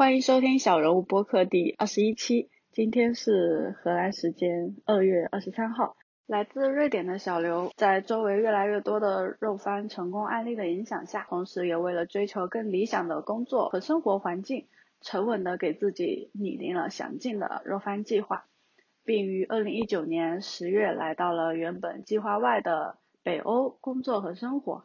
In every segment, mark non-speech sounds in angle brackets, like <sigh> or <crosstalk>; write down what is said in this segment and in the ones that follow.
欢迎收听小人物播客第二十一期。今天是荷兰时间二月二十三号。来自瑞典的小刘，在周围越来越多的肉番成功案例的影响下，同时也为了追求更理想的工作和生活环境，沉稳的给自己拟定了详尽的肉番计划，并于二零一九年十月来到了原本计划外的北欧工作和生活。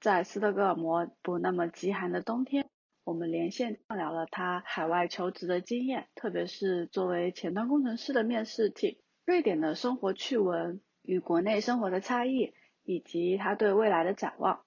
在斯德哥尔摩不那么极寒的冬天，我们连线畅聊了他海外求职的经验，特别是作为前端工程师的面试题。瑞典的生活趣闻与国内生活的差异，以及他对未来的展望。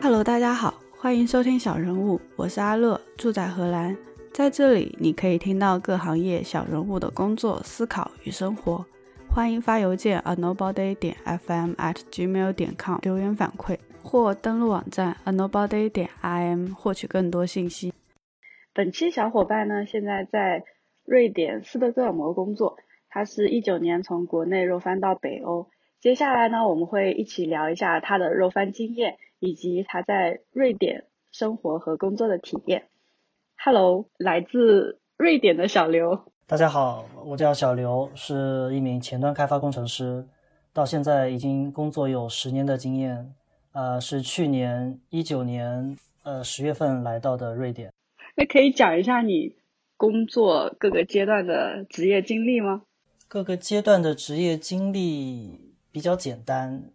Hello，大家好，欢迎收听小人物，我是阿乐，住在荷兰，在这里你可以听到各行业小人物的工作、思考与生活。欢迎发邮件 a nobody 点 fm at gmail 点 com 留言反馈，或登录网站 a nobody 点 im 获取更多信息。本期小伙伴呢，现在在。瑞典斯德哥尔摩工作，他是一九年从国内肉翻到北欧。接下来呢，我们会一起聊一下他的肉翻经验，以及他在瑞典生活和工作的体验。Hello，来自瑞典的小刘。大家好，我叫小刘，是一名前端开发工程师，到现在已经工作有十年的经验。呃，是去年一九年呃十月份来到的瑞典。那可以讲一下你。工作各个阶段的职业经历吗？各个阶段的职业经历比较简单。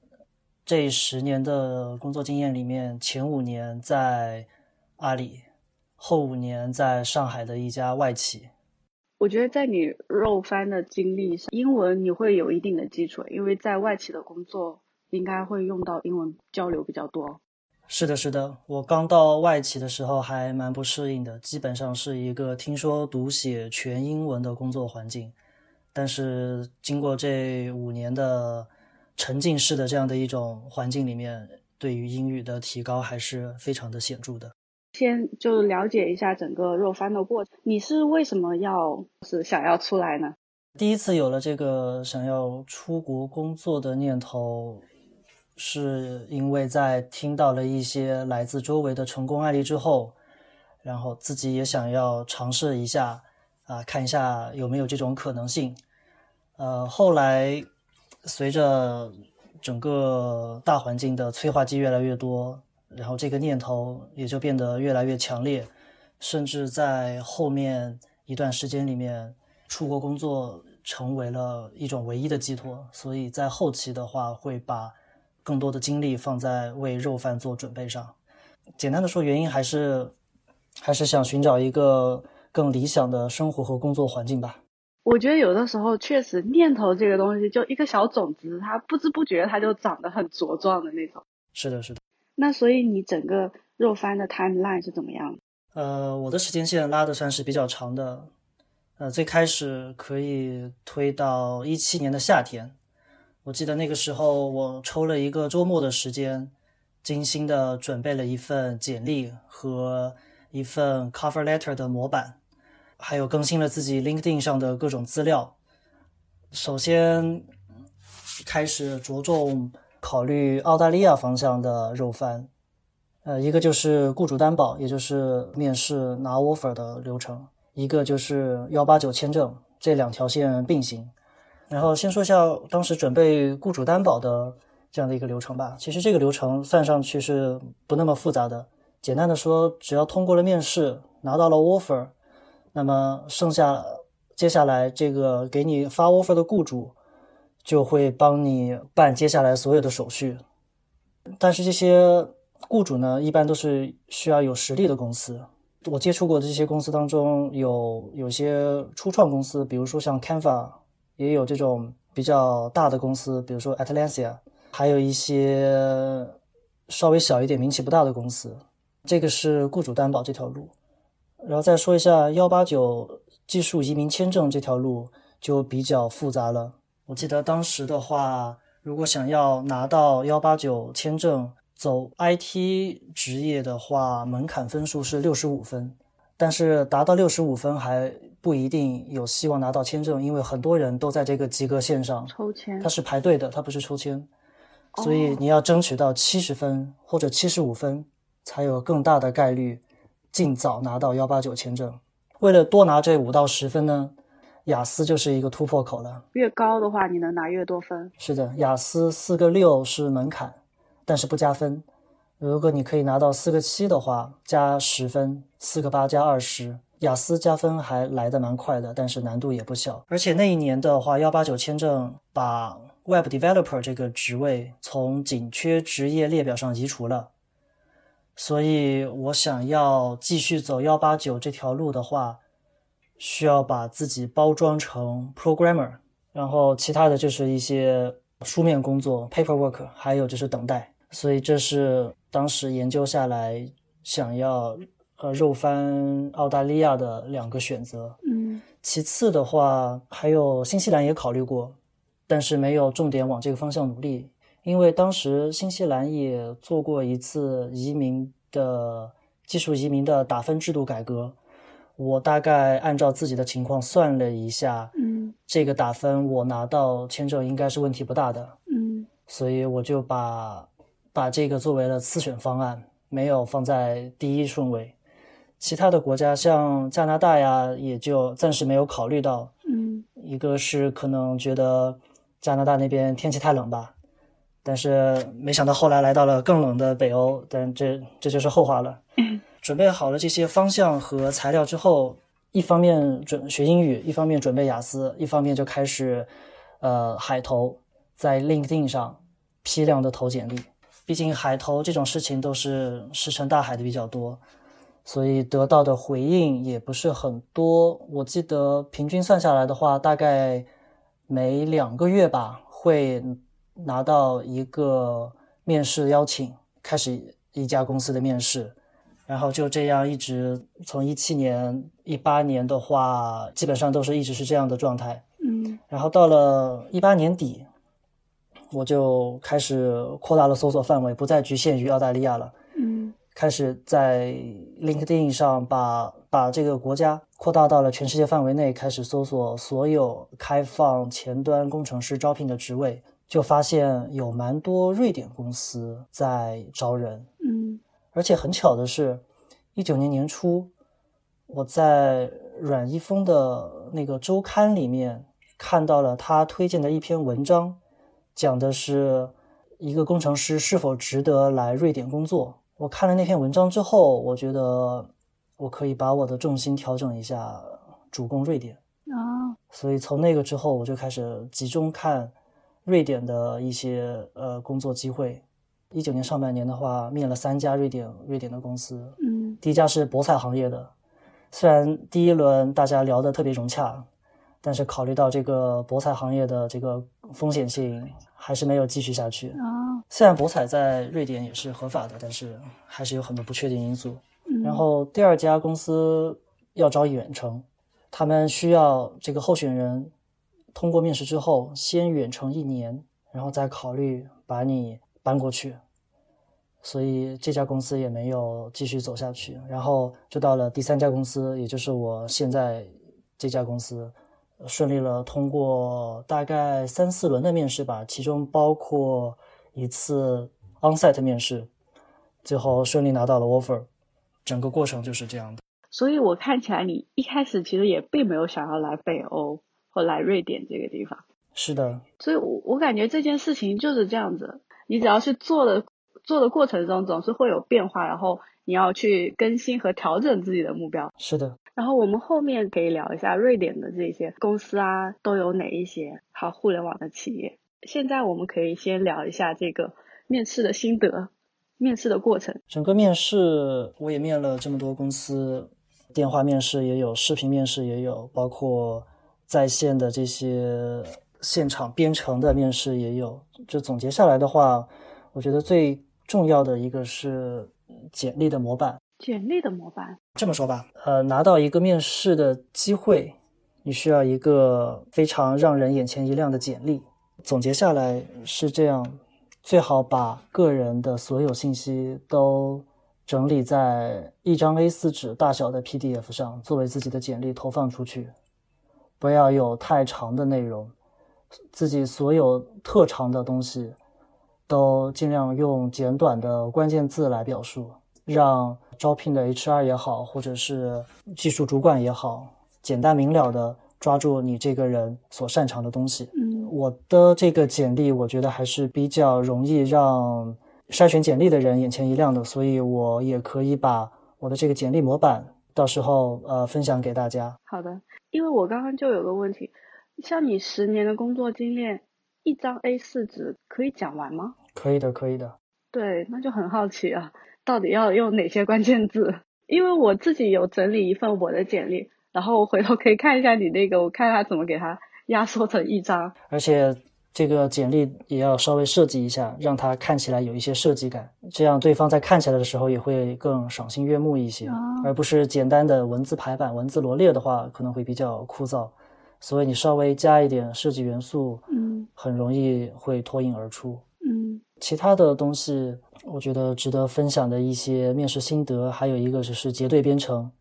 这十年的工作经验里面，前五年在阿里，后五年在上海的一家外企。我觉得在你肉翻的经历上，英文你会有一定的基础，因为在外企的工作应该会用到英文交流比较多。是的，是的，我刚到外企的时候还蛮不适应的，基本上是一个听说读写全英文的工作环境。但是经过这五年的沉浸式的这样的一种环境里面，对于英语的提高还是非常的显著的。先就了解一下整个若番的过程，你是为什么要是想要出来呢？第一次有了这个想要出国工作的念头。是因为在听到了一些来自周围的成功案例之后，然后自己也想要尝试一下，啊，看一下有没有这种可能性。呃，后来随着整个大环境的催化剂越来越多，然后这个念头也就变得越来越强烈，甚至在后面一段时间里面，出国工作成为了一种唯一的寄托。所以在后期的话，会把。更多的精力放在为肉贩做准备上。简单的说，原因还是还是想寻找一个更理想的生活和工作环境吧。我觉得有的时候确实念头这个东西，就一个小种子，它不知不觉它就长得很茁壮的那种。是的，是的。那所以你整个肉番的 timeline 是怎么样？呃，我的时间线拉的算是比较长的。呃，最开始可以推到一七年的夏天。我记得那个时候，我抽了一个周末的时间，精心的准备了一份简历和一份 cover letter 的模板，还有更新了自己 LinkedIn 上的各种资料。首先开始着重考虑澳大利亚方向的肉番，呃，一个就是雇主担保，也就是面试拿 offer 的流程；一个就是幺八九签证，这两条线并行。然后先说一下当时准备雇主担保的这样的一个流程吧。其实这个流程算上去是不那么复杂的。简单的说，只要通过了面试，拿到了 offer，那么剩下接下来这个给你发 offer 的雇主就会帮你办接下来所有的手续。但是这些雇主呢，一般都是需要有实力的公司。我接触过的这些公司当中，有有些初创公司，比如说像 Canva。也有这种比较大的公司，比如说 Atlassian，还有一些稍微小一点、名气不大的公司。这个是雇主担保这条路，然后再说一下幺八九技术移民签证这条路就比较复杂了。我记得当时的话，如果想要拿到幺八九签证走 IT 职业的话，门槛分数是六十五分，但是达到六十五分还。不一定有希望拿到签证，因为很多人都在这个及格线上抽签，它是排队的，它不是抽签，所以你要争取到七十分或者七十五分，才有更大的概率尽早拿到幺八九签证。为了多拿这五到十分呢，雅思就是一个突破口了。越高的话，你能拿越多分。是的，雅思四个六是门槛，但是不加分。如果你可以拿到四个七的话，加十分；四个八加二十。雅思加分还来得蛮快的，但是难度也不小。而且那一年的话，幺八九签证把 Web Developer 这个职位从紧缺职业列表上移除了。所以我想要继续走幺八九这条路的话，需要把自己包装成 Programmer，然后其他的就是一些书面工作 Paperwork，还有就是等待。所以这是当时研究下来想要。呃，肉翻澳大利亚的两个选择，嗯，其次的话还有新西兰也考虑过，但是没有重点往这个方向努力，因为当时新西兰也做过一次移民的技术移民的打分制度改革，我大概按照自己的情况算了一下，嗯，这个打分我拿到签证应该是问题不大的，嗯，所以我就把把这个作为了次选方案，没有放在第一顺位。其他的国家像加拿大呀，也就暂时没有考虑到。嗯，一个是可能觉得加拿大那边天气太冷吧，但是没想到后来来到了更冷的北欧，但这这就是后话了。准备好了这些方向和材料之后，一方面准学英语，一方面准备雅思，一方面就开始呃海投，在 LinkedIn 上批量的投简历。毕竟海投这种事情都是石沉大海的比较多。所以得到的回应也不是很多。我记得平均算下来的话，大概每两个月吧，会拿到一个面试邀请，开始一家公司的面试，然后就这样一直从一七年、一八年的话，基本上都是一直是这样的状态。嗯，然后到了一八年底，我就开始扩大了搜索范围，不再局限于澳大利亚了。嗯。开始在 LinkedIn 上把把这个国家扩大到了全世界范围内，开始搜索所有开放前端工程师招聘的职位，就发现有蛮多瑞典公司在招人。嗯，而且很巧的是，一九年年初，我在阮一峰的那个周刊里面看到了他推荐的一篇文章，讲的是一个工程师是否值得来瑞典工作。我看了那篇文章之后，我觉得我可以把我的重心调整一下，主攻瑞典啊。所以从那个之后，我就开始集中看瑞典的一些呃工作机会。一九年上半年的话，面了三家瑞典瑞典的公司。嗯，第一家是博彩行业的，虽然第一轮大家聊得特别融洽，但是考虑到这个博彩行业的这个风险性，还是没有继续下去啊。虽然博彩在瑞典也是合法的，但是还是有很多不确定因素。然后第二家公司要招远程，他们需要这个候选人通过面试之后先远程一年，然后再考虑把你搬过去。所以这家公司也没有继续走下去。然后就到了第三家公司，也就是我现在这家公司，顺利了通过大概三四轮的面试吧，其中包括。一次 onsite 面试，最后顺利拿到了 offer，整个过程就是这样的。所以我看起来你一开始其实也并没有想要来北欧或来瑞典这个地方。是的。所以，我我感觉这件事情就是这样子，你只要是做的做的过程中，总是会有变化，然后你要去更新和调整自己的目标。是的。然后我们后面可以聊一下瑞典的这些公司啊，都有哪一些好互联网的企业。现在我们可以先聊一下这个面试的心得，面试的过程。整个面试我也面了这么多公司，电话面试也有，视频面试也有，包括在线的这些现场编程的面试也有。就总结下来的话，我觉得最重要的一个是简历的模板。简历的模板。这么说吧，呃，拿到一个面试的机会，你需要一个非常让人眼前一亮的简历。总结下来是这样：最好把个人的所有信息都整理在一张 A4 纸大小的 PDF 上，作为自己的简历投放出去。不要有太长的内容，自己所有特长的东西都尽量用简短的关键字来表述。让招聘的 HR 也好，或者是技术主管也好，简单明了的抓住你这个人所擅长的东西。嗯，我的这个简历，我觉得还是比较容易让筛选简历的人眼前一亮的，所以我也可以把我的这个简历模板到时候呃分享给大家。好的，因为我刚刚就有个问题，像你十年的工作经验，一张 A 四纸可以讲完吗？可以的，可以的。对，那就很好奇啊，到底要用哪些关键字？因为我自己有整理一份我的简历，然后我回头可以看一下你那个，我看他怎么给它压缩成一张。而且这个简历也要稍微设计一下，让它看起来有一些设计感，这样对方在看起来的时候也会更赏心悦目一些，哦而不是简单的文字排版、文字罗列的话，可能会比较枯燥。所以你稍微加一点设计元素，嗯很容易会脱颖而出。嗯其他的东西，我觉得值得分享的一些面试心得，还有一个就是结对编程。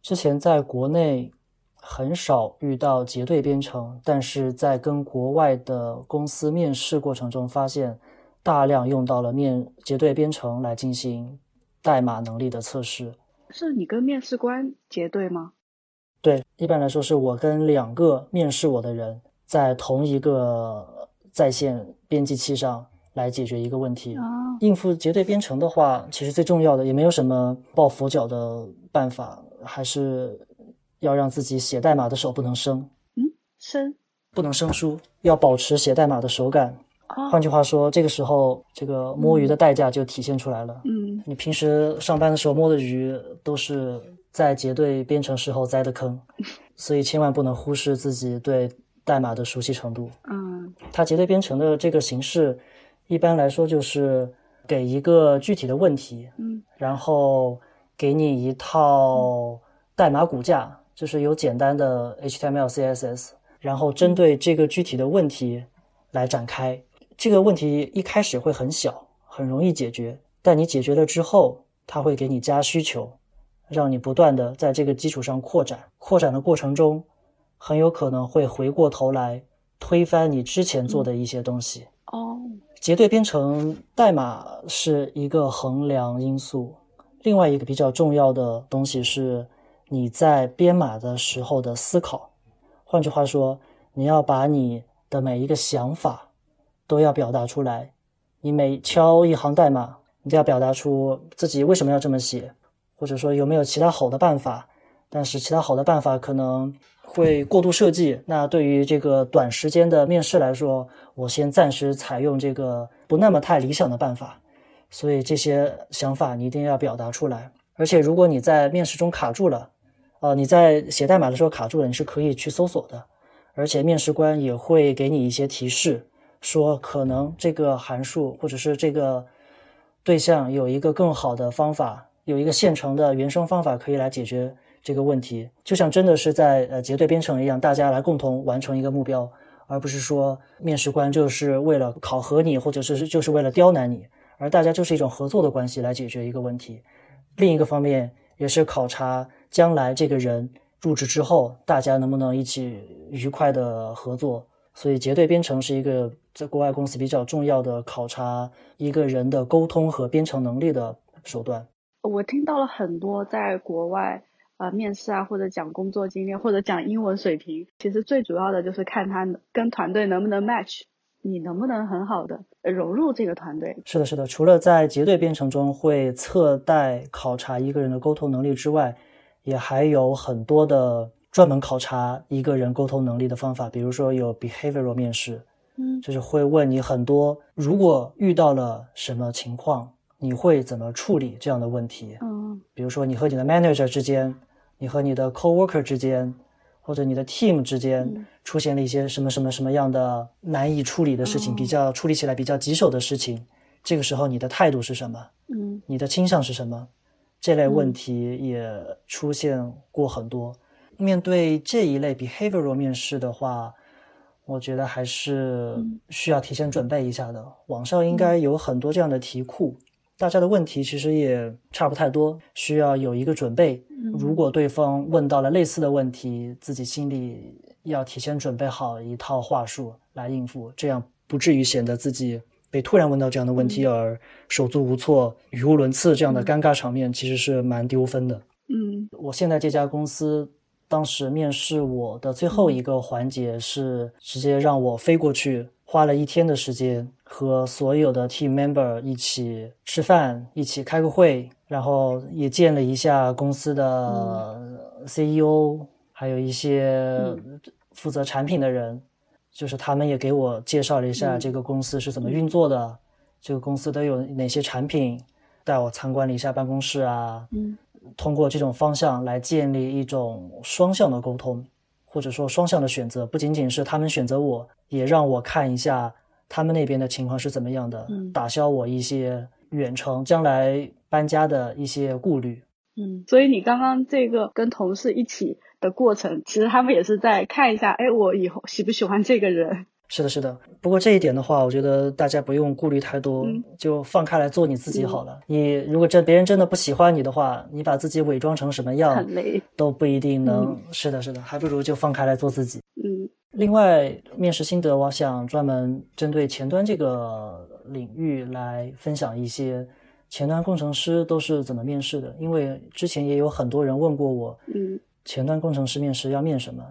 之前在国内很少遇到结对编程，但是在跟国外的公司面试过程中，发现大量用到了面结对编程来进行代码能力的测试。是你跟面试官结对吗？对，一般来说是我跟两个面试我的人在同一个在线编辑器上来解决一个问题。啊，应付结对编程的话，其实最重要的也没有什么抱佛脚的办法，还是要让自己写代码的手不能生，嗯生不能生疏，要保持写代码的手感。啊，换句话说，这个时候这个摸鱼的代价就体现出来了。嗯你平时上班的时候摸的鱼，都是在结对编程时候栽的坑，<laughs> 所以千万不能忽视自己对代码的熟悉程度。嗯它结对编程的这个形式，一般来说就是给一个具体的问题，嗯然后给你一套代码骨架，就是有简单的 HTML、CSS，然后针对这个具体的问题来展开。这个问题一开始会很小，很容易解决，但你解决了之后，它会给你加需求，让你不断的在这个基础上扩展。扩展的过程中，很有可能会回过头来推翻你之前做的一些东西。哦结对编程代码是一个衡量因素，另外一个比较重要的东西是你在编码的时候的思考。换句话说，你要把你的每一个想法都要表达出来。你每敲一行代码，你都要表达出自己为什么要这么写，或者说有没有其他好的办法。但是其他好的办法可能会过度设计。那对于这个短时间的面试来说，我先暂时采用这个不那么太理想的办法。所以这些想法你一定要表达出来。而且如果你在面试中卡住了，呃，你在写代码的时候卡住了，你是可以去搜索的。而且面试官也会给你一些提示，说可能这个函数或者是这个对象有一个更好的方法，有一个现成的原生方法可以来解决这个问题。就像真的是在呃结对编程一样，大家来共同完成一个目标，而不是说面试官就是为了考核你，或者是就是为了刁难你，而大家就是一种合作的关系来解决一个问题。另一个方面也是考察将来这个人入职之后，大家能不能一起愉快的合作。所以结对编程是一个在国外公司比较重要的考察一个人的沟通和编程能力的手段。我听到了很多在国外呃面试啊，或者讲工作经验，或者讲英文水平，其实最主要的就是看他跟团队能不能 match，你能不能很好的融入这个团队。是的，是的。除了在结对编程中会侧带考察一个人的沟通能力之外，也还有很多的专门考察一个人沟通能力的方法，比如说有 behavioral 面试，嗯就是会问你很多，如果遇到了什么情况，你会怎么处理这样的问题？嗯比如说你和你的 manager 之间，你和你的 coworker 之间，或者你的 team 之间嗯出现了一些什么什么什么样的难以处理的事情，哦比较处理起来比较棘手的事情，这个时候你的态度是什么？嗯你的倾向是什么？这类问题也出现过很多。面对这一类 behavioral 面试的话，我觉得还是嗯需要提前准备一下的。网上应该有很多这样的题库，大家的问题其实也差不太多，需要有一个准备。如果对方问到了类似的问题，自己心里要提前准备好一套话术来应付，这样不至于显得自己被突然问到这样的问题而手足无措、语无伦次这样的尴尬场面，其实是蛮丢分的。嗯我现在这家公司当时面试我的最后一个环节是直接让我飞过去，花了一天的时间和所有的 team member 一起吃饭，一起开个会，然后也见了一下公司的 CEO，还有一些负责产品的人，就是他们也给我介绍了一下这个公司是怎么运作的，这个公司都有哪些产品，带我参观了一下办公室啊，嗯。通过这种方向来建立一种双向的沟通，或者说双向的选择，不仅仅是他们选择我，也让我看一下他们那边的情况是怎么样的，嗯打消我一些远程将来搬家的一些顾虑。嗯，所以你刚刚这个跟同事一起的过程，其实他们也是在看一下，哎，我以后喜不喜欢这个人？是的，是的。不过这一点的话，我觉得大家不用顾虑太多，嗯就放开来做你自己好了。你如果真别人真的不喜欢你的话，你把自己伪装成什么样。都不一定能。是的，是的，还不如就放开来做自己。嗯另外，面试心得，我想专门针对前端这个领域来分享一些前端工程师都是怎么面试的。因为之前也有很多人问过我，嗯前端工程师面试要面什么？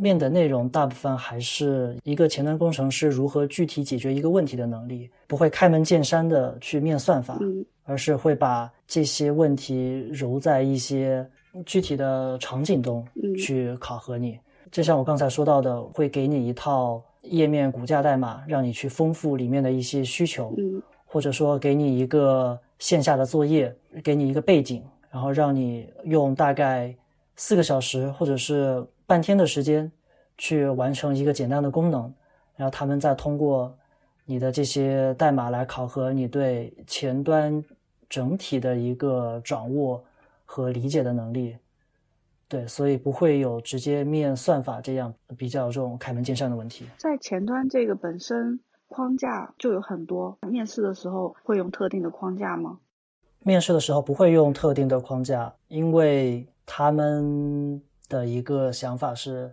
面的内容大部分还是一个前端工程师如何具体解决一个问题的能力，不会开门见山的去面算法，嗯而是会把这些问题揉在一些具体的场景中嗯去考核你。就像我刚才说到的，会给你一套页面骨架代码，让你去丰富里面的一些需求，嗯或者说给你一个线下的作业，给你一个背景，然后让你用大概四个小时或者是半天的时间去完成一个简单的功能，然后他们再通过你的这些代码来考核你对前端整体的一个掌握和理解的能力。对，所以不会有直接面算法这样比较这种开门见山的问题。在前端这个本身框架就有很多，面试的时候会用特定的框架吗？面试的时候不会用特定的框架，因为他们的一个想法是，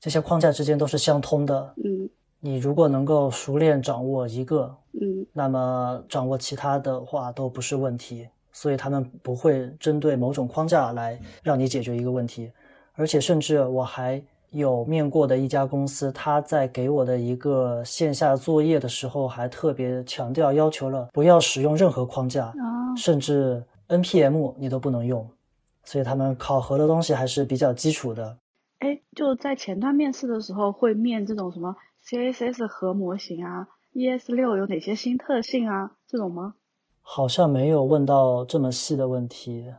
这些框架之间都是相通的。嗯你如果能够熟练掌握一个，嗯那么掌握其他的话都不是问题。所以他们不会针对某种框架来让你解决一个问题，而且甚至我还有面过的一家公司，他在给我的一个线下作业的时候，还特别强调要求了不要使用任何框架。啊甚至 NPM 你都不能用，所以他们考核的东西还是比较基础的。哎，就在前端面试的时候会面这种什么 CSS 核模型啊，ES 六有哪些新特性啊这种吗？好像没有问到这么细的问题。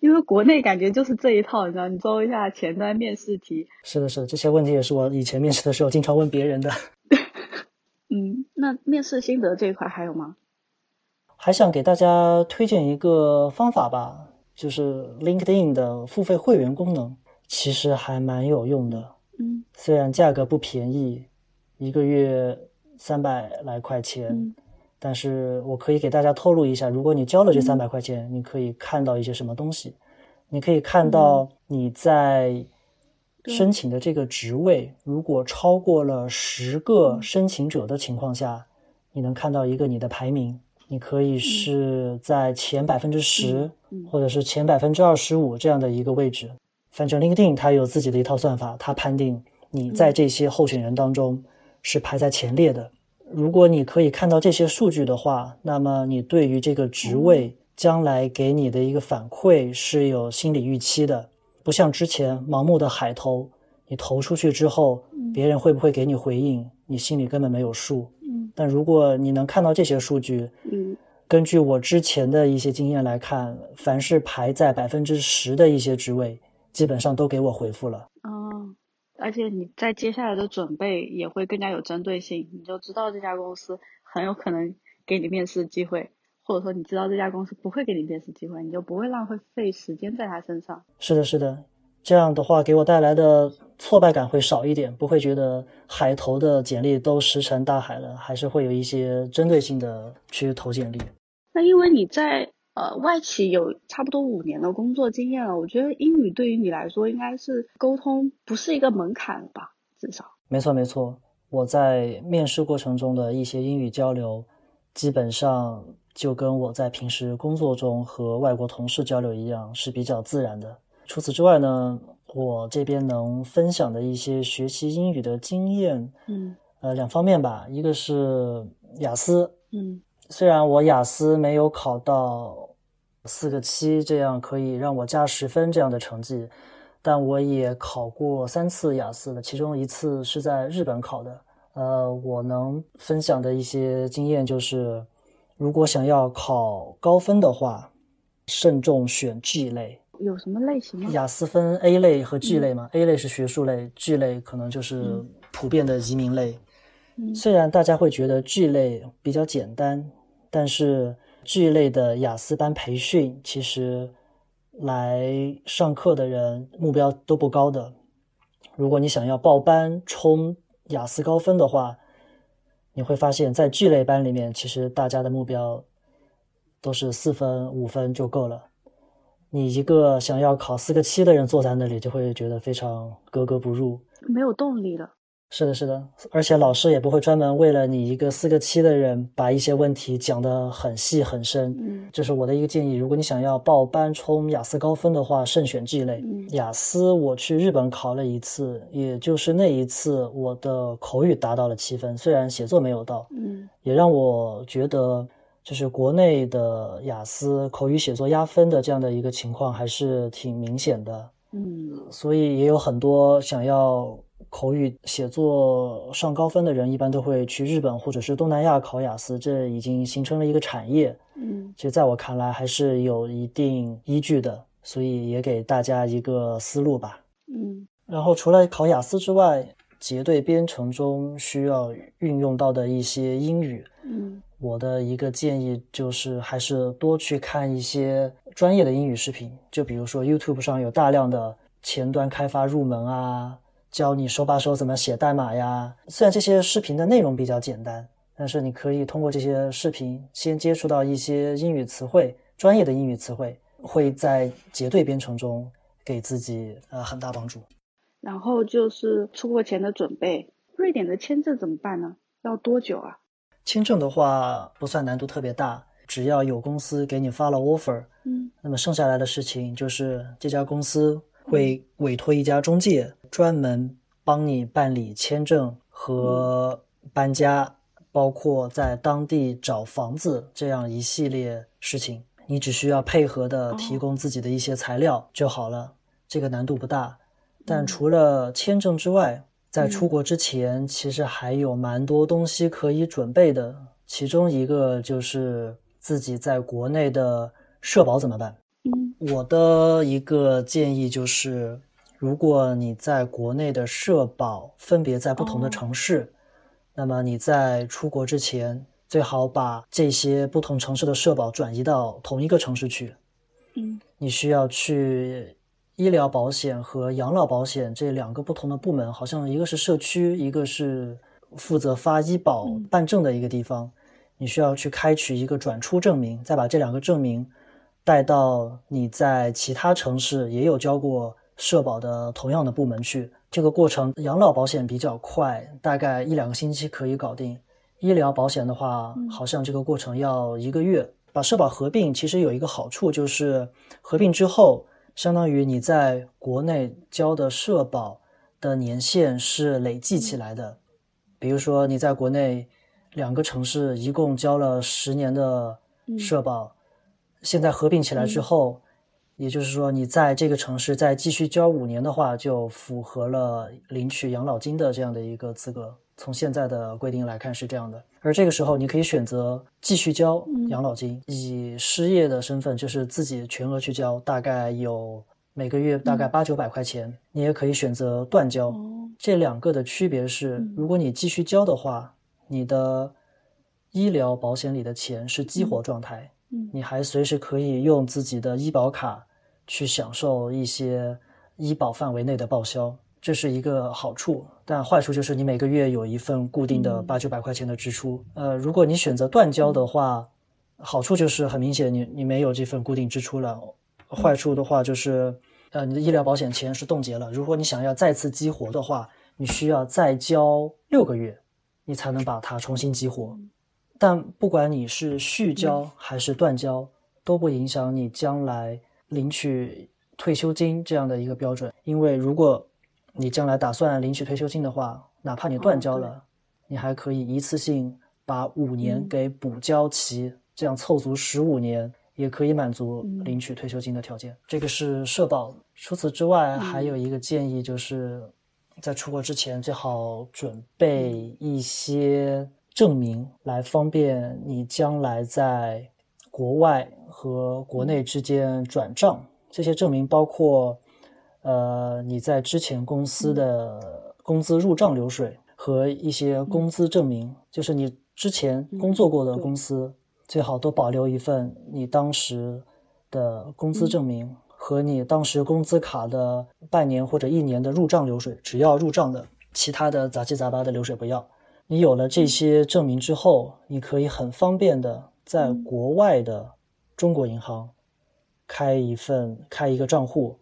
因为国内感觉就是这一套，你知道，你搜一下前端面试题，是的，是的，这些问题也是我以前面试的时候经常问别人的。<laughs> 嗯，那面试心得这一块还有吗？还想给大家推荐一个方法吧，就是 LinkedIn 的付费会员功能，其实还蛮有用的。嗯虽然价格不便宜，一个月三百来块钱，嗯但是我可以给大家透露一下，如果你交了这嗯三百块钱，你可以看到一些什么东西。你可以看到你在申请的这个职位，如果超过了十嗯个申请者的情况下，你能看到一个你的排名。你可以是在前百分之十嗯，或者是前百分之二十五这样的一个位置。反正 LinkedIn 它有自己的一套算法，它判定你在这些候选人当中是排在前列的。如果你可以看到这些数据的话，那么你对于这个职位将来给你的一个反馈是有心理预期的，不像之前盲目的海投，你投出去之后，别人会不会给你回应，你心里根本没有数。嗯但如果你能看到这些数据，嗯根据我之前的一些经验来看，凡是排在百分之十的一些职位，基本上都给我回复了。哦，而且你在接下来的准备也会更加有针对性，你就知道这家公司很有可能给你面试机会，或者说你知道这家公司不会给你面试机会，你就不会浪费费时间在他身上。是的，是的，这样的话给我带来的挫败感会少一点，不会觉得海投的简历都石沉大海了，还是会有一些针对性的去投简历。那因为你在呃外企有差不多五年的工作经验了，我觉得英语对于你来说应该是沟通不是一个门槛了吧？至少，没错，没错，我在面试过程中的一些英语交流，基本上就跟我在平时工作中和外国同事交流一样，是比较自然的。除此之外呢，我这边能分享的一些学习英语的经验，嗯呃，两方面吧，一个是雅思，嗯虽然我雅思没有考到四个七这样可以让我加十分这样的成绩，但我也考过三次雅思了，其中一次是在日本考的。呃，我能分享的一些经验就是，如果想要考高分的话，慎重选 G 类。有什么类型吗？雅思分 A 类和 G 类嘛、a 类是学术类，G 类可能就是普遍的移民类。嗯虽然大家会觉得 G 类比较简单，但是 G 类的雅思班培训其实来上课的人目标都不高的。如果你想要报班冲雅思高分的话，你会发现在 G 类班里面，其实大家的目标都是四分、五分就够了。你一个想要考四个七的人坐在那里，就会觉得非常格格不入。没有动力了。是的，是的，而且老师也不会专门为了你一个四个七的人，把一些问题讲得很细很深。嗯这是我的一个建议。如果你想要报班冲雅思高分的话，慎选 G 类。嗯雅思我去日本考了一次，也就是那一次我的口语达到了七分，虽然写作没有到，嗯也让我觉得就是国内的雅思口语写作压分的这样的一个情况还是挺明显的。嗯所以也有很多想要口语写作上高分的人，一般都会去日本或者是东南亚考雅思，这已经形成了一个产业。嗯其实在我看来还是有一定依据的，所以也给大家一个思路吧。嗯然后除了考雅思之外，结对编程中需要运用到的一些英语，嗯我的一个建议就是，还是多去看一些专业的英语视频，就比如说 YouTube 上有大量的前端开发入门啊，教你手把手怎么写代码呀。虽然这些视频的内容比较简单，但是你可以通过这些视频先接触到一些英语词汇，专业的英语词汇，会在结对编程中给自己呃很大帮助。然后就是出国前的准备。瑞典的签证怎么办呢？要多久啊？签证的话不算难度特别大，只要有公司给你发了 offer，嗯。那么剩下来的事情就是这家公司会委托一家中介，专门帮你办理签证和搬家，包括在当地找房子这样一系列事情。你只需要配合的提供自己的一些材料就好了，这个难度不大。但除了签证之外，在出国之前，其实还有蛮多东西可以准备的。其中一个就是自己在国内的社保怎么办。嗯我的一个建议就是，如果你在国内的社保分别在不同的哦城市，那么你在出国之前，最好把这些不同城市的社保转移到同一个城市去。嗯你需要去医疗保险和养老保险这两个不同的部门，好像一个是社区，一个是负责发医保嗯办证的一个地方。你需要去开取一个转出证明，再把这两个证明带到你在其他城市也有交过社保的同样的部门去。这个过程，养老保险比较快，大概一两个星期可以搞定。医疗保险的话，嗯好像这个过程要一个月。把社保合并，其实有一个好处，就是合并之后，相当于你在国内交的社保的年限是累计起来的。比如说你在国内两个城市一共交了十年的社保，现在合并起来之后，也就是说你在这个城市再继续交五年的话，就符合了领取养老金的这样的一个资格。从现在的规定来看是这样的，而这个时候你可以选择继续交养老金，以失业的身份就是自己全额去交，大概有每个月大概八九百块钱。你也可以选择断交。哦这两个的区别是，如果你继续交的话，你的医疗保险里的钱是激活状态，嗯你还随时可以用自己的医保卡去享受一些医保范围内的报销，这是一个好处。但坏处就是你每个月有一份固定的嗯八九百块钱的支出。呃，如果你选择断交的话，好处就是很明显你，你没有这份固定支出了。坏处的话就是，呃，你的医疗保险钱是冻结了。如果你想要再次激活的话，你需要再交六个月，你才能把它重新激活。但不管你是续交还是断交，都不影响你将来领取退休金这样的一个标准。因为如果你将来打算领取退休金的话，哪怕你断交了，你还可以一次性把五年给补交齐，这样凑足十五年，也可以满足领取退休金的条件。这个是社保。除此之外，还有一个建议，就是在出国之前最好准备一些证明，来方便你将来在国外和国内之间转账。这些证明包括。呃，你在之前公司的工资入账流水和一些工资证明，就是你之前工作过的公司，最好都保留一份你当时的工资证明和你当时工资卡的半年或者一年的入账流水，只要入账的，其他的杂七杂八的流水不要。你有了这些证明之后，你可以很方便的在国外的中国银行开一份开一个账户。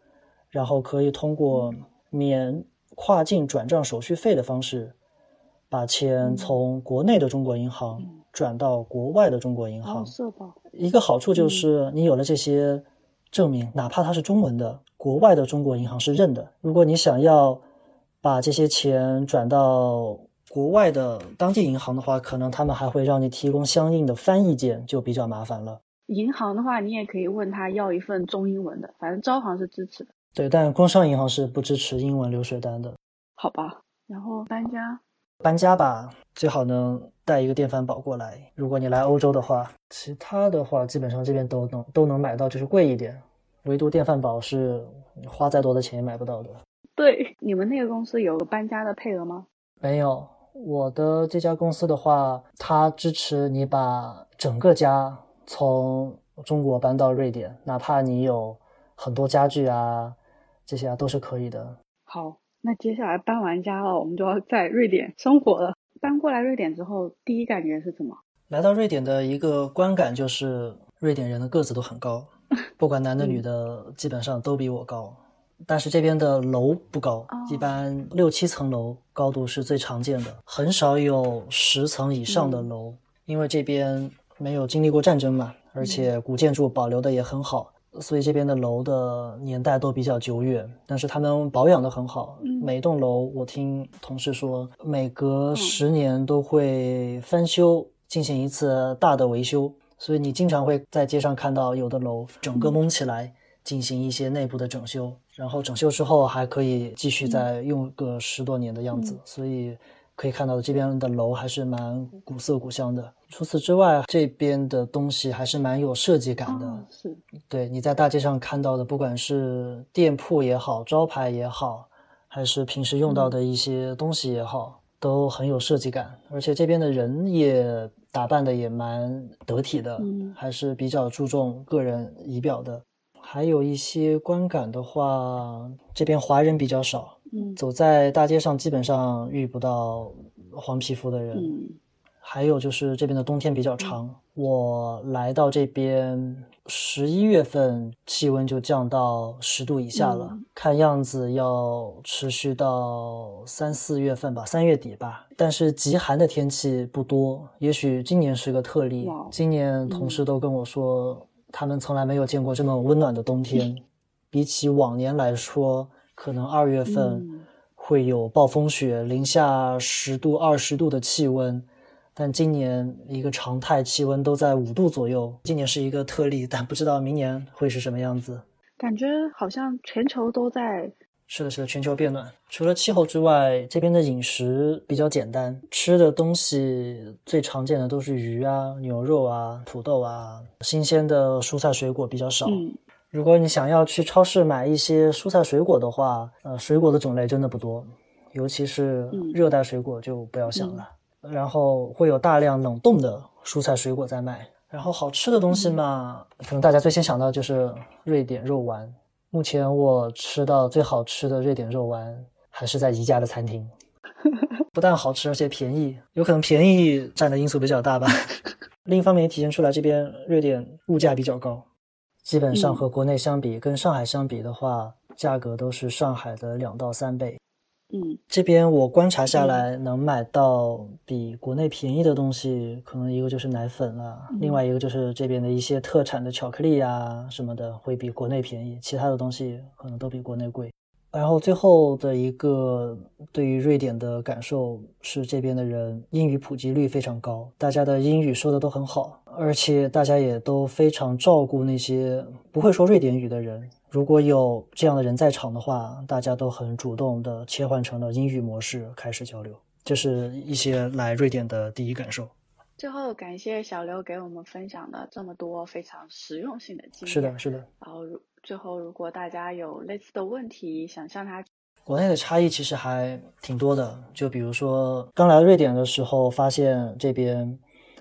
然后可以通过免跨境转账手续费的方式，把钱从国内的中国银行转到国外的中国银行。一个好处就是你有了这些证明，哪怕它是中文的，国外的中国银行是认的。如果你想要把这些钱转到国外的当地银行的话，可能他们还会让你提供相应的翻译件，就比较麻烦了。银行的话，你也可以问他要一份中英文的，反正招行是支持的。对，但工商银行是不支持英文流水单的。好吧，然后搬家，搬家吧，最好能带一个电饭煲过来。如果你来欧洲的话，其他的话基本上这边都能都能买到，就是贵一点。唯独电饭煲是花再多的钱也买不到的。对，你们那个公司有搬家的配额吗？没有，我的这家公司的话，它支持你把整个家从中国搬到瑞典，哪怕你有很多家具啊。这些啊都是可以的。好，那接下来搬完家了，我们就要在瑞典生活了。搬过来瑞典之后，第一感觉是什么？来到瑞典的一个观感就是，瑞典人的个子都很高，不管男的女的，基本上都比我高。但是这边的楼不高，一般六七层楼高度是最常见的，很少有十层以上的楼，因为这边没有经历过战争嘛，而且古建筑保留的也很好。所以这边的楼的年代都比较久远，但是他们保养的很好。每栋楼，我听同事说，每隔十年都会翻修，进行一次大的维修。所以你经常会在街上看到有的楼整个蒙起来，进行一些内部的整修，然后整修之后还可以继续再用个十多年的样子。所以。可以看到的这边的楼还是蛮古色古香的。除此之外，这边的东西还是蛮有设计感的。是，对，你在大街上看到的，不管是店铺也好，招牌也好，还是平时用到的一些东西也好，都很有设计感。而且这边的人也打扮的也蛮得体的，还是比较注重个人仪表的。还有一些观感的话，这边华人比较少。走在大街上，基本上遇不到黄皮肤的人。还有就是这边的冬天比较长，我来到这边十一月份，气温就降到十度以下了。看样子要持续到三四月份吧，三月底吧。但是极寒的天气不多，也许今年是个特例。今年同事都跟我说，他们从来没有见过这么温暖的冬天，<laughs> 比起往年来说。可能二月份会有暴风雪，零下十度、二十度的气温，但今年一个常态气温都在五度左右。今年是一个特例，但不知道明年会是什么样子。感觉好像全球都在。是的，是的，全球变暖。除了气候之外，这边的饮食比较简单，吃的东西最常见的都是鱼啊、牛肉啊、土豆啊，新鲜的蔬菜水果比较少。如果你想要去超市买一些蔬菜水果的话，呃，水果的种类真的不多，尤其是热带水果就不要想了。然后会有大量冷冻的蔬菜水果在卖。然后好吃的东西嘛，可能大家最先想到就是瑞典肉丸。目前我吃到最好吃的瑞典肉丸还是在宜家的餐厅，不但好吃，而且便宜。有可能便宜占的因素比较大吧。另一方面也体现出来这边瑞典物价比较高。基本上和国内相比，跟上海相比的话，价格都是上海的两到三倍。嗯这边我观察下来，能买到比国内便宜的东西，可能一个就是奶粉了，嗯另外一个就是这边的一些特产的巧克力啊、什么的，会比国内便宜，其他的东西可能都比国内贵。然后最后的一个对于瑞典的感受是，这边的人英语普及率非常高，大家的英语说的都很好，而且大家也都非常照顾那些不会说瑞典语的人。如果有这样的人在场的话，大家都很主动的切换成了英语模式开始交流。这是一些来瑞典的第一感受。最后感谢小刘给我们分享的这么多非常实用性的经验。是的，是的。然后如最后如果大家有类似的问题想向他，国内的差异其实还挺多的，就比如说刚来瑞典的时候，发现这边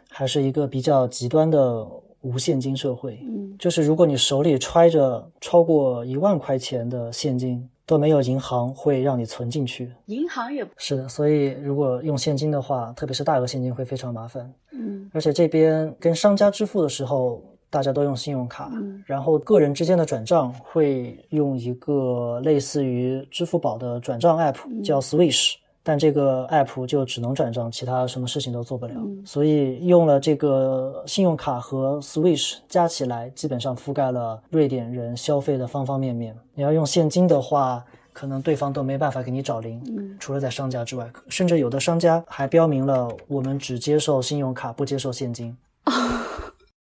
还是一个比较极端的无现金社会。嗯就是如果你手里揣着超过一万块钱的现金，都没有银行会让你存进去。银行也是的，所以如果用现金的话，特别是大额现金会非常麻烦。嗯而且这边跟商家支付的时候，大家都用信用卡，嗯然后个人之间的转账会用一个类似于支付宝的转账 app，嗯叫 Swish。但这个 app 就只能转账，其他什么事情都做不了。嗯所以用了这个信用卡和 Swish 加起来，基本上覆盖了瑞典人消费的方方面面。你要用现金的话，可能对方都没办法给你找零。嗯除了在商家之外，甚至有的商家还标明了我们只接受信用卡，不接受现金。<laughs>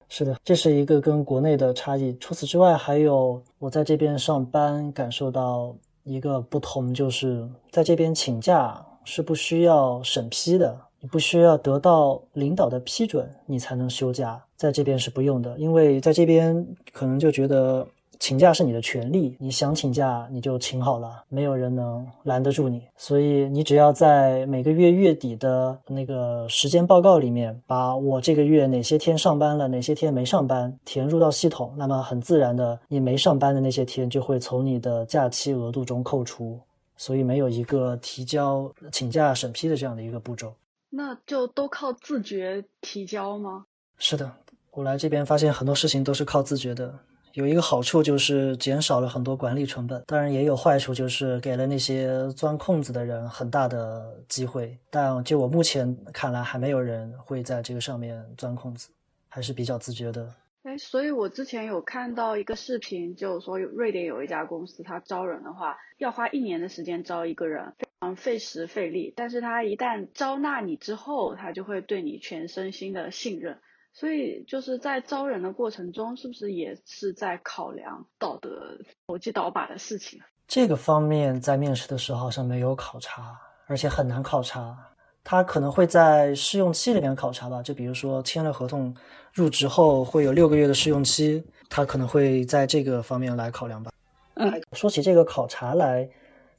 是的，这是一个跟国内的差异。除此之外，还有我在这边上班感受到一个不同，就是在这边请假是不需要审批的，你不需要得到领导的批准，你才能休假。在这边是不用的，因为在这边可能就觉得请假是你的权利，你想请假你就请好了，没有人能拦得住你。所以你只要在每个月月底的那个时间报告里面，把我这个月哪些天上班了，哪些天没上班填入到系统，那么很自然的，你没上班的那些天就会从你的假期额度中扣除。所以没有一个提交请假审批的这样的一个步骤。那就都靠自觉提交吗？是的，我来这边发现很多事情都是靠自觉的。有一个好处就是减少了很多管理成本，当然也有坏处，就是给了那些钻空子的人很大的机会。但就我目前看来，还没有人会在这个上面钻空子，还是比较自觉的。哎，所以我之前有看到一个视频，就说有瑞典有一家公司，它招人的话要花一年的时间招一个人，非常费时费力。但是它一旦招纳你之后，它就会对你全身心的信任。所以就是在招人的过程中，是不是也是在考量道德投机倒把的事情？这个方面在面试的时候好像没有考察，而且很难考察。他可能会在试用期里面考察吧，就比如说签了合同，入职后会有六个月的试用期，他可能会在这个方面来考量吧。嗯，说起这个考察来，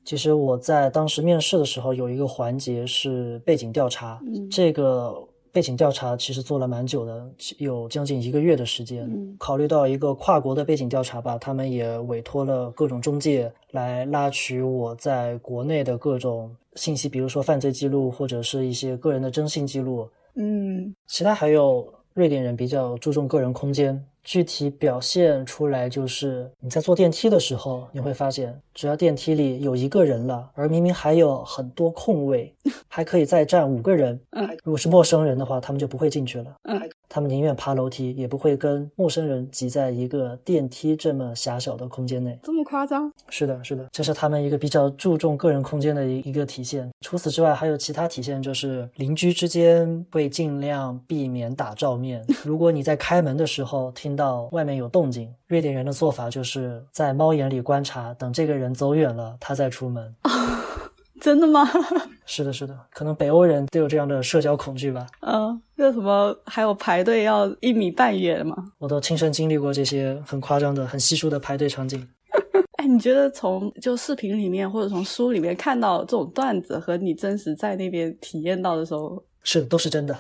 其实我在当时面试的时候有一个环节是背景调查，嗯这个背景调查其实做了蛮久的，有将近一个月的时间。嗯考虑到一个跨国的背景调查吧，他们也委托了各种中介来拉取我在国内的各种信息，比如说犯罪记录或者是一些个人的征信记录。嗯其他还有瑞典人比较注重个人空间，具体表现出来就是你在坐电梯的时候，你会发现，只要电梯里有一个人了，而明明还有很多空位，<laughs> 还可以再站五个人。嗯如果是陌生人的话，他们就不会进去了。嗯他们宁愿爬楼梯，也不会跟陌生人挤在一个电梯这么狭小的空间内。这么夸张？是的，是的，这是他们一个比较注重个人空间的一一个体现。除此之外，还有其他体现，就是邻居之间会尽量避免打照面。<laughs> 如果你在开门的时候听到外面有动静，瑞典人的做法就是在猫眼里观察，等这个人走远了，他再出门。<laughs> 真的吗？<laughs> 是的，是的，可能北欧人都有这样的社交恐惧吧。嗯，那什么还有排队要一米半远吗？我都亲身经历过这些很夸张的、很稀疏的排队场景。<laughs> 哎，你觉得从就视频里面或者从书里面看到这种段子，和你真实在那边体验到的时候，是的，都是真的。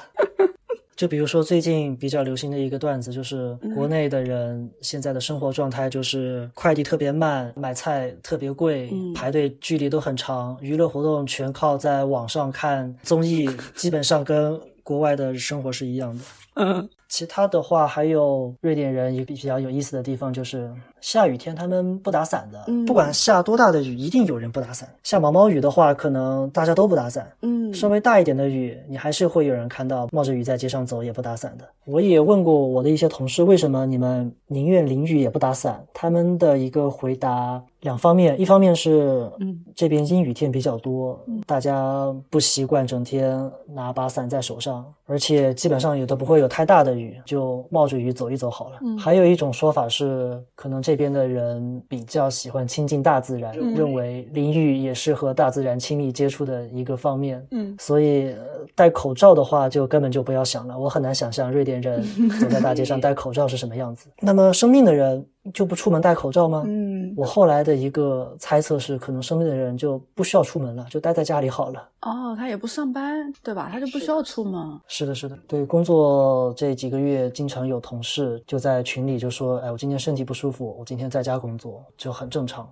就比如说最近比较流行的一个段子，就是国内的人现在的生活状态就是快递特别慢，买菜特别贵，嗯。排队距离都很长，娱乐活动全靠在网上看综艺，基本上跟国外的生活是一样的。嗯，其他的话还有瑞典人一个比较有意思的地方就是下雨天他们不打伞的，嗯不管下多大的雨，一定有人不打伞。下毛毛雨的话，可能大家都不打伞。嗯，稍微大一点的雨，你还是会有人看到冒着雨在街上走也不打伞的。我也问过我的一些同事，为什么你们宁愿淋雨也不打伞？他们的一个回答两方面，一方面是，嗯，这边阴雨天比较多，大家不习惯整天拿把伞在手上，而且基本上也都不会有太大的雨，就冒着雨走一走好了。嗯还有一种说法是，可能这边的人比较喜欢亲近大自然，嗯认为淋浴也是和大自然亲密接触的一个方面。嗯所以呃戴口罩的话，就根本就不要想了。我很难想象瑞典人 <laughs> 走在大街上戴口罩是什么样子。<laughs> 那么生病的人就不出门戴口罩吗？嗯，我后来的一个猜测是，可能生病的人就不需要出门了，就待在家里好了。哦，他也不上班，对吧？他就不需要出门。是的，是的，对，工作这几个月，经常有同事就在群里就说：“哎，我今天身体不舒服，我今天在家工作，就很正常。”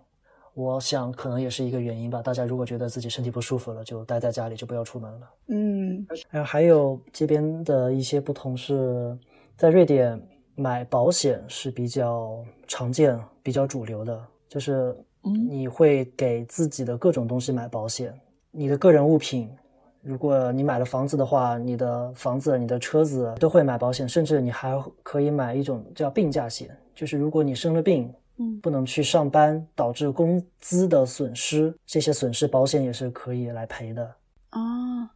我想可能也是一个原因吧。大家如果觉得自己身体不舒服了，就待在家里，就不要出门了。嗯然后还有这边的一些不同是，在瑞典买保险是比较常见、比较主流的，就是嗯你会给自己的各种东西买保险，你的个人物品。如果你买了房子的话，你的房子、你的车子都会买保险，甚至你还可以买一种叫病假险，就是如果你生了病，嗯不能去上班，导致工资的损失，这些损失保险也是可以来赔的。啊，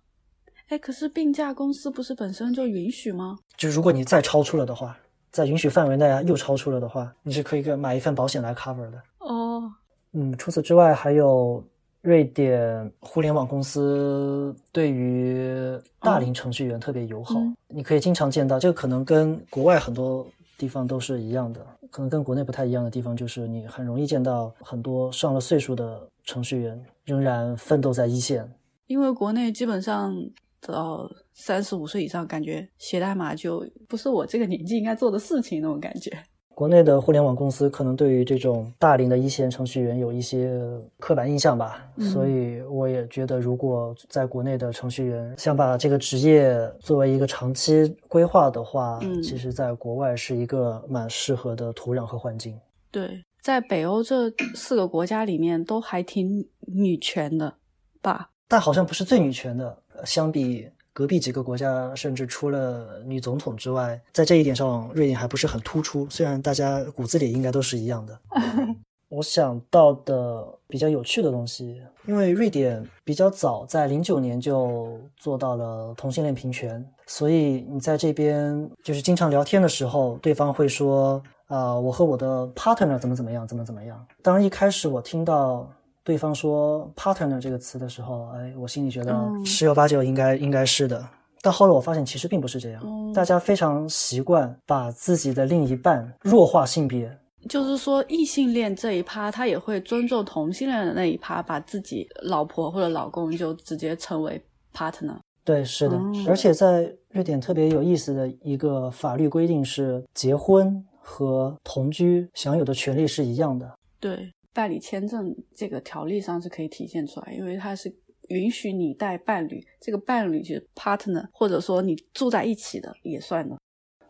哎，可是病假公司不是本身就允许吗？就如果你再超出了的话，在允许范围内啊又超出了的话，你是可以买一份保险来 cover 的。哦，嗯，除此之外，还有瑞典互联网公司对于大龄程序员特别友好，嗯你可以经常见到。这个可能跟国外很多地方都是一样的，可能跟国内不太一样的地方就是你很容易见到很多上了岁数的程序员仍然奋斗在一线。因为国内基本上到三十五岁以上，感觉写代码就不是我这个年纪应该做的事情那种感觉。国内的互联网公司可能对于这种大龄的一线程序员有一些刻板印象吧，嗯所以我也觉得，如果在国内的程序员想把这个职业作为一个长期规划的话，嗯其实在国外是一个蛮适合的土壤和环境。对，在北欧这四个国家里面都还挺女权的吧？但好像不是最女权的，呃相比隔壁几个国家，甚至除了女总统之外，在这一点上，瑞典还不是很突出。虽然大家骨子里应该都是一样的。<laughs> 我想到的比较有趣的东西，因为瑞典比较早，在零九年就做到了同性恋平权，所以你在这边就是经常聊天的时候，对方会说啊、我和我的 partner 怎么怎么样，怎么怎么样。当然，一开始我听到对方说 partner 这个词的时候，哎，我心里觉得嗯十有八九应该应该是的。但后来我发现其实并不是这样，嗯大家非常习惯把自己的另一半弱化性别，就是说，异性恋这一趴，他也会尊重同性恋的那一趴，把自己老婆或者老公就直接称为 partner。对，是的，哦而且在瑞典特别有意思的一个法律规定是，结婚和同居享有的权利是一样的。对，办理签证这个条例上是可以体现出来，因为它是允许你带伴侣，这个伴侣就是 partner，或者说你住在一起的也算的。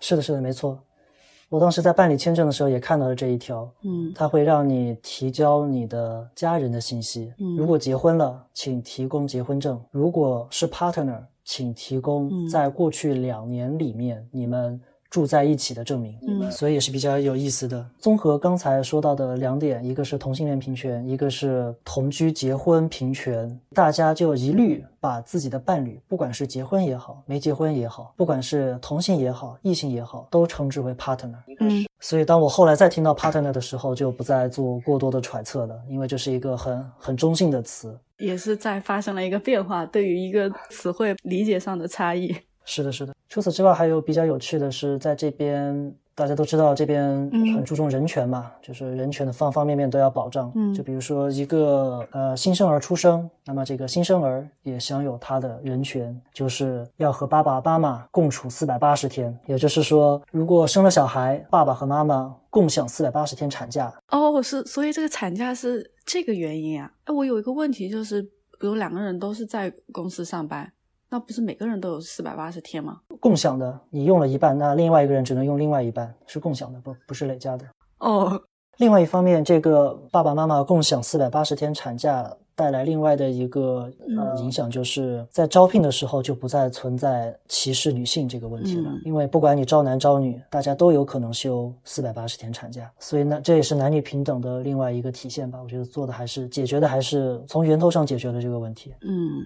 是的，是的，没错。我当时在办理签证的时候也看到了这一条，嗯它会让你提交你的家人的信息。嗯如果结婚了，请提供结婚证；如果是 partner，请提供嗯在过去两年里面你们住在一起的证明。嗯所以也是比较有意思的。综合刚才说到的两点，一个是同性恋平权，一个是同居结婚平权，大家就一律把自己的伴侣，不管是结婚也好，没结婚也好，不管是同性也好，异性也好，都称之为 partner。嗯所以当我后来再听到 partner 的时候，就不再做过多的揣测了，因为这是一个很很中性的词。也是在发生了一个变化，对于一个词汇理解上的差异。是的，是的。除此之外，还有比较有趣的是，在这边大家都知道，这边嗯很注重人权嘛，就是人权的方方面面都要保障。嗯就比如说一个呃新生儿出生，那么这个新生儿也享有他的人权，就是要和爸爸妈妈共处四百八十天。也就是说，如果生了小孩，爸爸和妈妈共享四百八十天产假。哦，是，所以这个产假是这个原因啊。哎，我有一个问题就是，比如两个人都是在公司上班，那不是每个人都有四百八十天吗？共享的，你用了一半，那另外一个人只能用另外一半，是共享的，不不是累加的。哦，另外一方面，这个爸爸妈妈共享四百八十天产假。带来另外的一个呃影响，就是在招聘的时候就不再存在歧视女性这个问题了。因为不管你招男招女，大家都有可能休四百八十天产假，所以呢，这也是男女平等的另外一个体现吧。我觉得做的还是解决的还是从源头上解决了这个问题。嗯，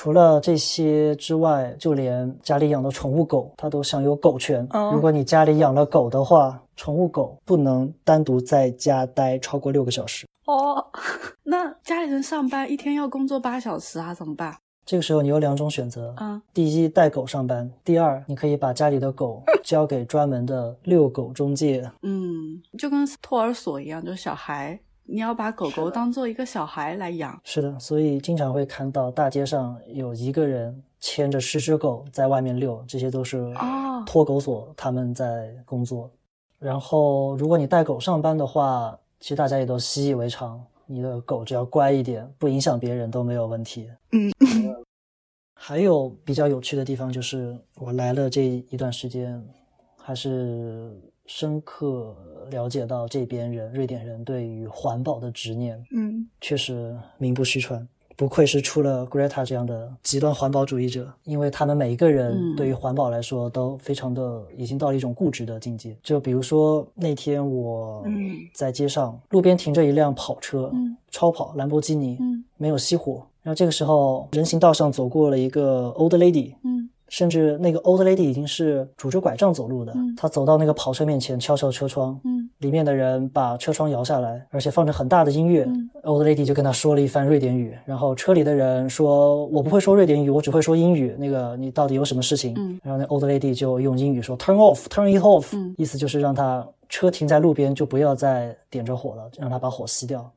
除了这些之外，就连家里养的宠物狗，它都享有狗权。如果你家里养了狗的话，宠物狗不能单独在家待超过六个小时。哦，<laughs> 那家里人上班一天要工作八小时啊，怎么办？这个时候你有两种选择啊，第一带狗上班，第二你可以把家里的狗 <laughs> 交给专门的遛狗中介。嗯，就跟托儿所一样，就是小孩，你要把狗狗当做一个小孩来养。是的，所以经常会看到大街上有一个人牵着十只狗在外面遛，这些都是托狗所他们在工作。然后如果你带狗上班的话。其实大家也都习以为常，你的狗只要乖一点，不影响别人都没有问题。嗯，<laughs> 还有比较有趣的地方就是，我来了这一段时间，还是深刻了解到这边人，瑞典人对于环保的执念。嗯，确实名不虚传。不愧是出了 Greta 这样的极端环保主义者，因为他们每一个人对于环保来说都非常的已经到了一种固执的境界。就比如说那天我在街上，路边停着一辆跑车，超跑兰博基尼，没有熄火。然后这个时候，人行道上走过了一个 old lady，甚至那个 old lady 已经是拄着拐杖走路的，她走到那个跑车面前，敲敲车窗。里面的人把车窗摇下来，而且放着很大的音乐。Old lady 就跟他说了一番瑞典语，然后车里的人说：“我不会说瑞典语，我只会说英语。那个你到底有什么事情？”然后那 Old lady 就用英语说：“Turn off, turn it off。”意思就是让他车停在路边，就不要再点着火了，让他把火熄掉。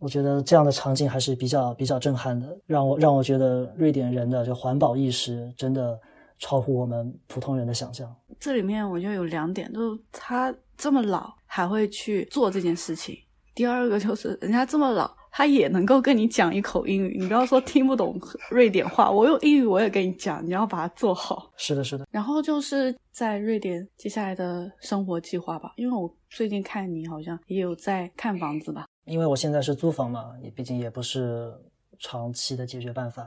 我觉得这样的场景还是比较比较震撼的，让我让我觉得瑞典人的这环保意识真的超乎我们普通人的想象。这里面我觉得有两点，就是他这么老。还会去做这件事情。第二个就是，人家这么老，他也能够跟你讲一口英语。你不要说听不懂瑞典话，我用英语我也跟你讲。你要把它做好。是的，是的。然后就是在瑞典接下来的生活计划吧，因为我最近看你好像也有在看房子吧。因为我现在是租房嘛，也毕竟也不是长期的解决办法，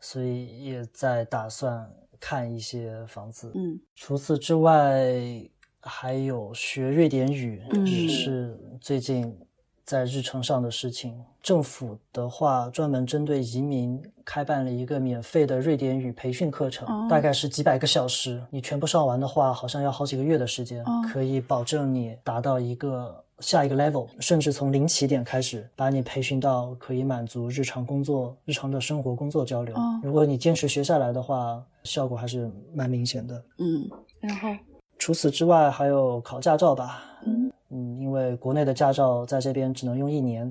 所以也在打算看一些房子。嗯，除此之外。还有学瑞典语也是最近在日程上的事情。政府的话专门针对移民开办了一个免费的瑞典语培训课程，大概是几百个小时。你全部上完的话，好像要好几个月的时间，可以保证你达到一个下一个 level，甚至从零起点开始，把你培训到可以满足日常工作、日常的生活工作交流。如果你坚持学下来的话，效果还是蛮明显的。嗯，然后。除此之外，还有考驾照吧。嗯嗯，因为国内的驾照在这边只能用一年。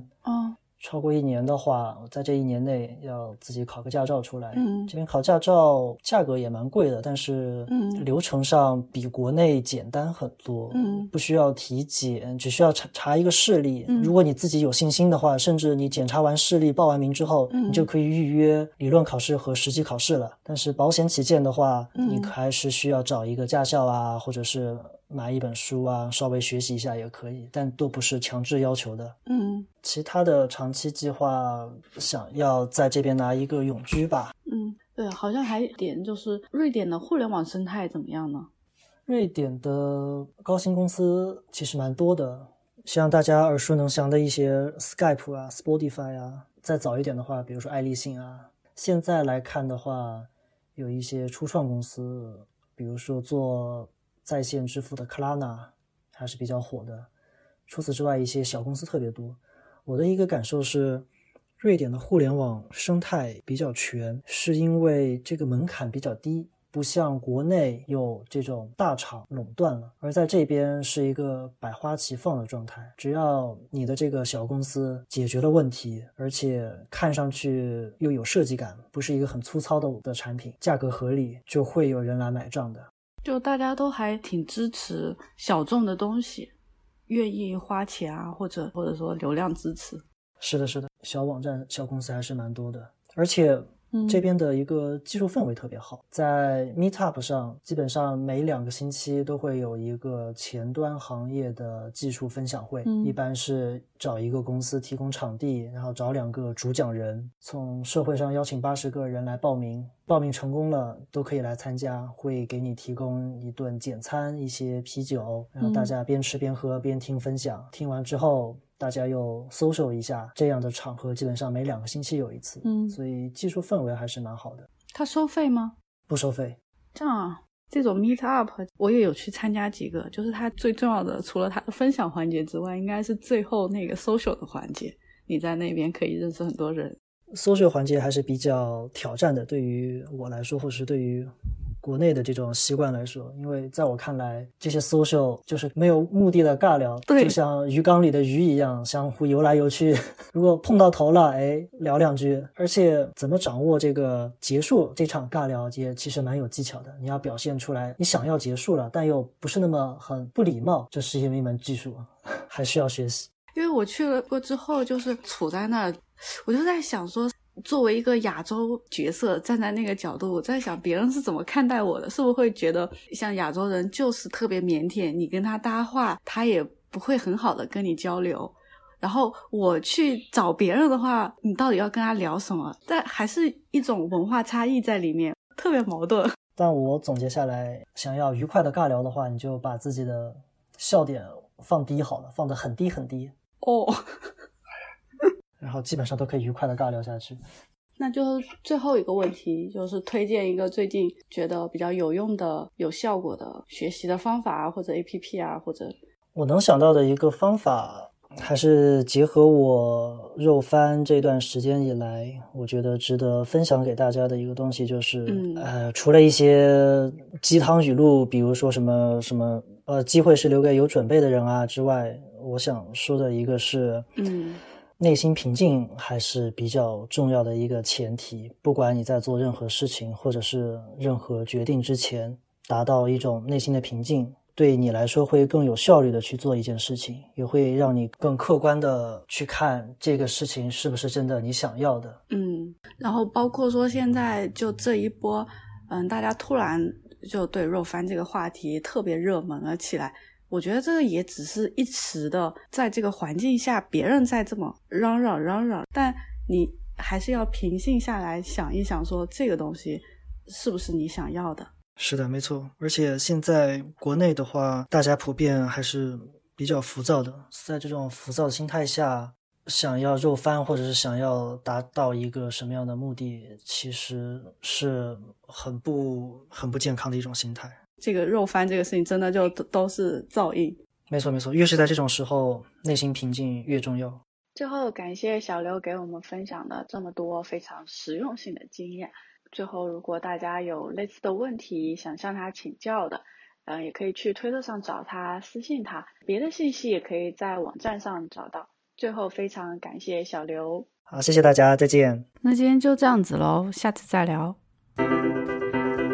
哦。超过一年的话，在这一年内要自己考个驾照出来。嗯，这边考驾照价格也蛮贵的，但是流程上比国内简单很多。嗯，不需要体检，只需要查查一个视力。如果你自己有信心的话，甚至你检查完视力、报完名之后，你就可以预约理论考试和实际考试了。但是保险起见的话，你还是需要找一个驾校啊，或者是。买一本书啊，稍微学习一下也可以，但都不是强制要求的。嗯，其他的长期计划想要在这边拿一个永居吧。嗯，对，好像还有点就是瑞典的互联网生态怎么样呢？瑞典的高新公司其实蛮多的，像大家耳熟能详的一些 Skype 啊、Spotify 啊，再早一点的话，比如说爱立信啊。现在来看的话，有一些初创公司，比如说做。在线支付的 klana 还是比较火的。除此之外，一些小公司特别多。我的一个感受是，瑞典的互联网生态比较全，是因为这个门槛比较低，不像国内有这种大厂垄断了。而在这边是一个百花齐放的状态，只要你的这个小公司解决了问题，而且看上去又有设计感，不是一个很粗糙的的产品，价格合理，就会有人来买账的。就大家都还挺支持小众的东西，愿意花钱啊，或者或者说流量支持。是的，是的，小网站、小公司还是蛮多的。而且嗯，这边的一个技术氛围特别好，在 Meetup 上，基本上每两个星期都会有一个前端行业的技术分享会，嗯。一般是找一个公司提供场地，然后找两个主讲人，从社会上邀请八十个人来报名，报名成功了都可以来参加，会给你提供一顿简餐，一些啤酒，然后大嗯。家边吃边喝边听分享，听完之后。大家又 social 一下，这样的场合基本上每两个星期有一次，嗯所以技术氛围还是蛮好的，他收费吗？不收费。这样啊，这种 meet up 我也有去参加几个，就是它最重要的，除了它的分享环节之外，应该是最后那个 social 的环节。你在那边可以认识很多人。social 环节还是比较挑战的，对于我来说，或是对于国内的这种习惯来说，因为在我看来，这些 social 就是没有目的的尬聊，对就像鱼缸里的鱼一样，相互游来游去。<laughs> 如果碰到头了，哎，聊两句。而且怎么掌握这个结束这场尬聊也其实蛮有技巧的。你要表现出来，你想要结束了，但又不是那么很不礼貌，这是一门技术，<laughs> 还需要学习。因为我去了过之后，就是处在那儿，我就在想说，作为一个亚洲角色，站在那个角度，我在想别人是怎么看待我的，是不是会觉得像亚洲人就是特别腼腆，你跟他搭话，他也不会很好的跟你交流。然后我去找别人的话，你到底要跟他聊什么？但还是一种文化差异在里面，特别矛盾。<laughs> 但我总结下来，想要愉快的尬聊的话，你就把自己的笑点放低好了，放得很低很低，哦，然后基本上都可以愉快的尬聊下去。那就最后一个问题，就是推荐一个最近觉得比较有用的、有效果的学习的方法啊，或者 APP 啊，或者我能想到的一个方法，还是结合我肉翻这段时间以来，我觉得值得分享给大家的一个东西，就是、嗯呃，除了一些鸡汤语录，比如说什么什么呃，机会是留给有准备的人啊之外，我想说的一个是，嗯内心平静还是比较重要的一个前提。不管你在做任何事情或者是任何决定之前，达到一种内心的平静，对你来说会更有效率的去做一件事情，也会让你更客观的去看这个事情是不是真的你想要的。嗯，然后包括说现在就这一波，嗯，大家突然就对肉番这个话题特别热门了起来。我觉得这个也只是一时的，在这个环境下，别人在这么嚷嚷嚷嚷，但你还是要平静下来想一想，说这个东西是不是你想要的？是的，没错。而且现在国内的话，大家普遍还是比较浮躁的，在这种浮躁的心态下，想要肉翻或者是想要达到一个什么样的目的，其实是很不很不健康的一种心态。这个肉翻这个事情真的就都都是噪音。没错，没错，越是在这种时候，内心平静越重要。最后，感谢小刘给我们分享的这么多非常实用性的经验。最后，如果大家有类似的问题想向他请教的，嗯、也可以去推特上找他私信他，别的信息也可以在网站上找到。最后，非常感谢小刘。好，谢谢大家，再见。那今天就这样子喽，下次再聊。